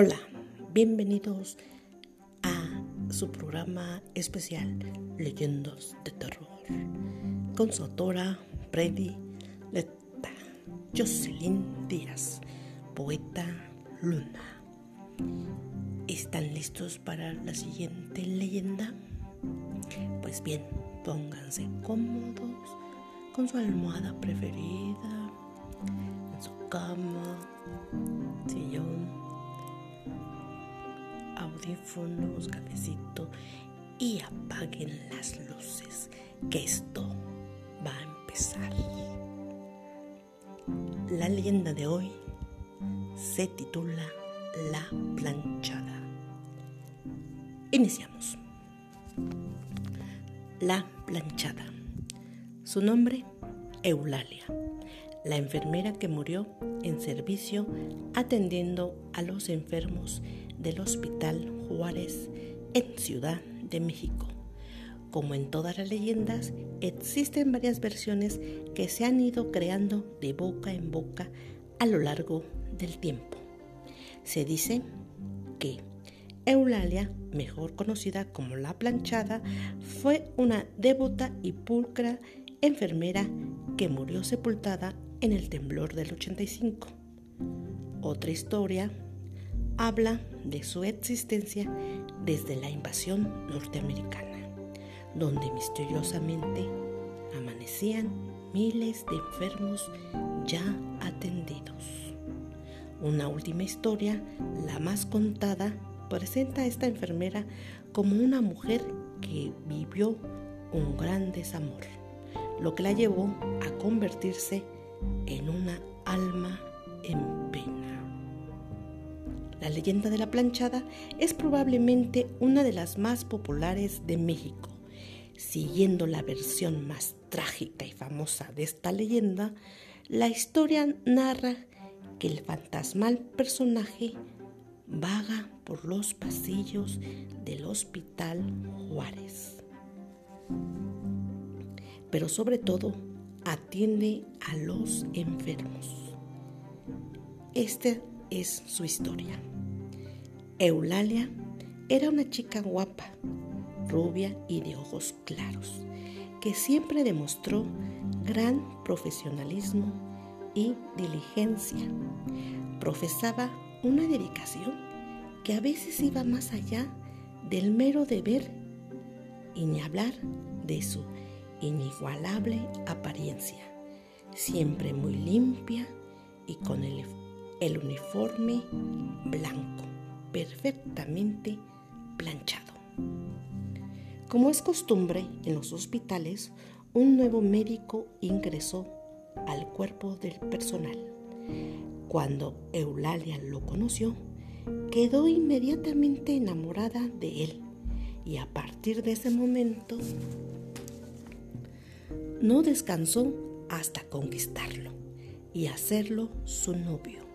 Hola, bienvenidos a su programa especial Leyendas de Terror con su autora Freddy Letta, Jocelyn Díaz, poeta Luna. ¿Están listos para la siguiente leyenda? Pues bien, pónganse cómodos con su almohada preferida, en su cama, sillón audífonos, cafecito y apaguen las luces, que esto va a empezar. La leyenda de hoy se titula La planchada. Iniciamos. La planchada. Su nombre, Eulalia, la enfermera que murió en servicio atendiendo a los enfermos del Hospital Juárez en Ciudad de México. Como en todas las leyendas, existen varias versiones que se han ido creando de boca en boca a lo largo del tiempo. Se dice que Eulalia, mejor conocida como la planchada, fue una devota y pulcra enfermera que murió sepultada en el temblor del 85. Otra historia habla de su existencia desde la invasión norteamericana, donde misteriosamente amanecían miles de enfermos ya atendidos. Una última historia, la más contada, presenta a esta enfermera como una mujer que vivió un gran desamor, lo que la llevó a convertirse en una alma en pena. La leyenda de la planchada es probablemente una de las más populares de México. Siguiendo la versión más trágica y famosa de esta leyenda, la historia narra que el fantasmal personaje vaga por los pasillos del Hospital Juárez. Pero sobre todo atiende a los enfermos. Este es su historia. Eulalia era una chica guapa, rubia y de ojos claros, que siempre demostró gran profesionalismo y diligencia. Profesaba una dedicación que a veces iba más allá del mero deber y ni hablar de su inigualable apariencia, siempre muy limpia y con el el uniforme blanco, perfectamente planchado. Como es costumbre en los hospitales, un nuevo médico ingresó al cuerpo del personal. Cuando Eulalia lo conoció, quedó inmediatamente enamorada de él y a partir de ese momento no descansó hasta conquistarlo y hacerlo su novio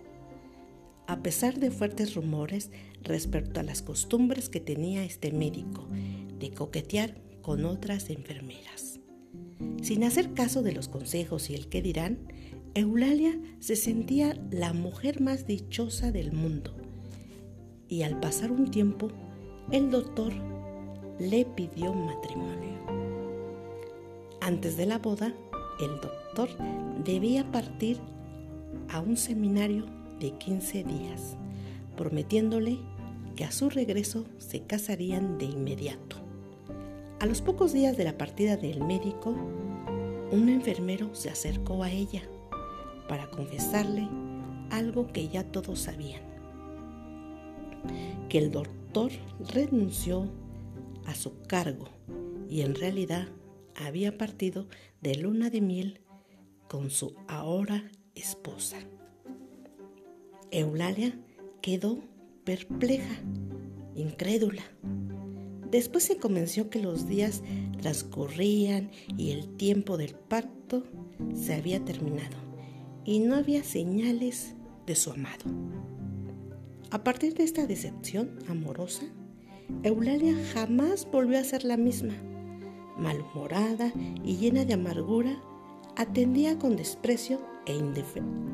a pesar de fuertes rumores respecto a las costumbres que tenía este médico de coquetear con otras enfermeras. Sin hacer caso de los consejos y el qué dirán, Eulalia se sentía la mujer más dichosa del mundo. Y al pasar un tiempo, el doctor le pidió matrimonio. Antes de la boda, el doctor debía partir a un seminario de 15 días, prometiéndole que a su regreso se casarían de inmediato. A los pocos días de la partida del médico, un enfermero se acercó a ella para confesarle algo que ya todos sabían, que el doctor renunció a su cargo y en realidad había partido de luna de miel con su ahora esposa. Eulalia quedó perpleja, incrédula. Después se convenció que los días transcurrían y el tiempo del parto se había terminado y no había señales de su amado. A partir de esta decepción amorosa, Eulalia jamás volvió a ser la misma. Malhumorada y llena de amargura, atendía con desprecio e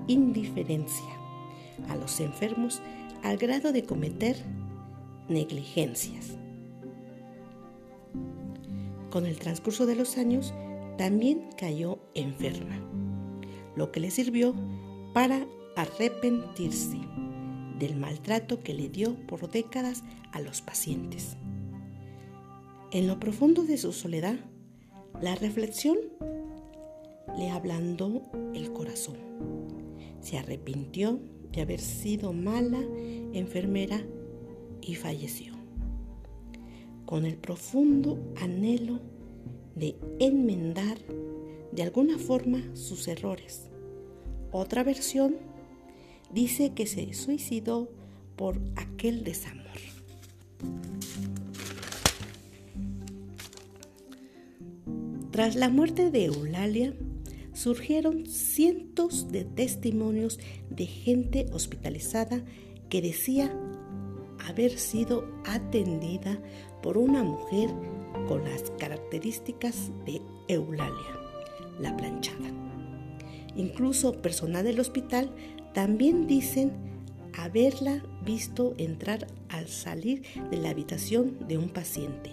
indiferencia a los enfermos al grado de cometer negligencias. Con el transcurso de los años, también cayó enferma, lo que le sirvió para arrepentirse del maltrato que le dio por décadas a los pacientes. En lo profundo de su soledad, la reflexión le ablandó el corazón. Se arrepintió de haber sido mala enfermera y falleció. Con el profundo anhelo de enmendar de alguna forma sus errores. Otra versión dice que se suicidó por aquel desamor. Tras la muerte de Eulalia, surgieron cientos de testimonios de gente hospitalizada que decía haber sido atendida por una mujer con las características de Eulalia, la planchada. Incluso personal del hospital también dicen haberla visto entrar al salir de la habitación de un paciente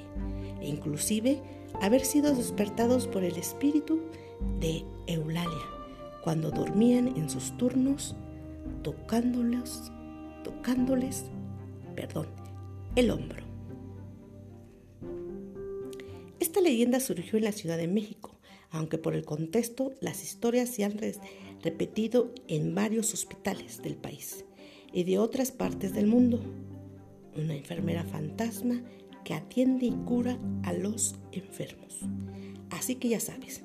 e inclusive haber sido despertados por el espíritu de Eulalia cuando dormían en sus turnos tocándoles, tocándoles, perdón, el hombro. Esta leyenda surgió en la Ciudad de México, aunque por el contexto las historias se han repetido en varios hospitales del país y de otras partes del mundo. Una enfermera fantasma que atiende y cura a los enfermos. Así que ya sabes,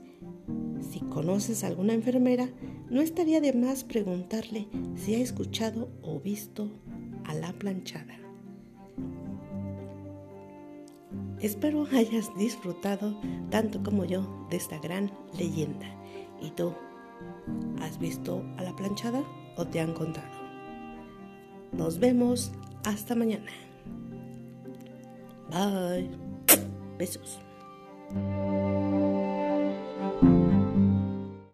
conoces a alguna enfermera, no estaría de más preguntarle si ha escuchado o visto a la planchada. Espero hayas disfrutado tanto como yo de esta gran leyenda. ¿Y tú? ¿Has visto a la planchada o te han contado? Nos vemos hasta mañana. Bye. Besos.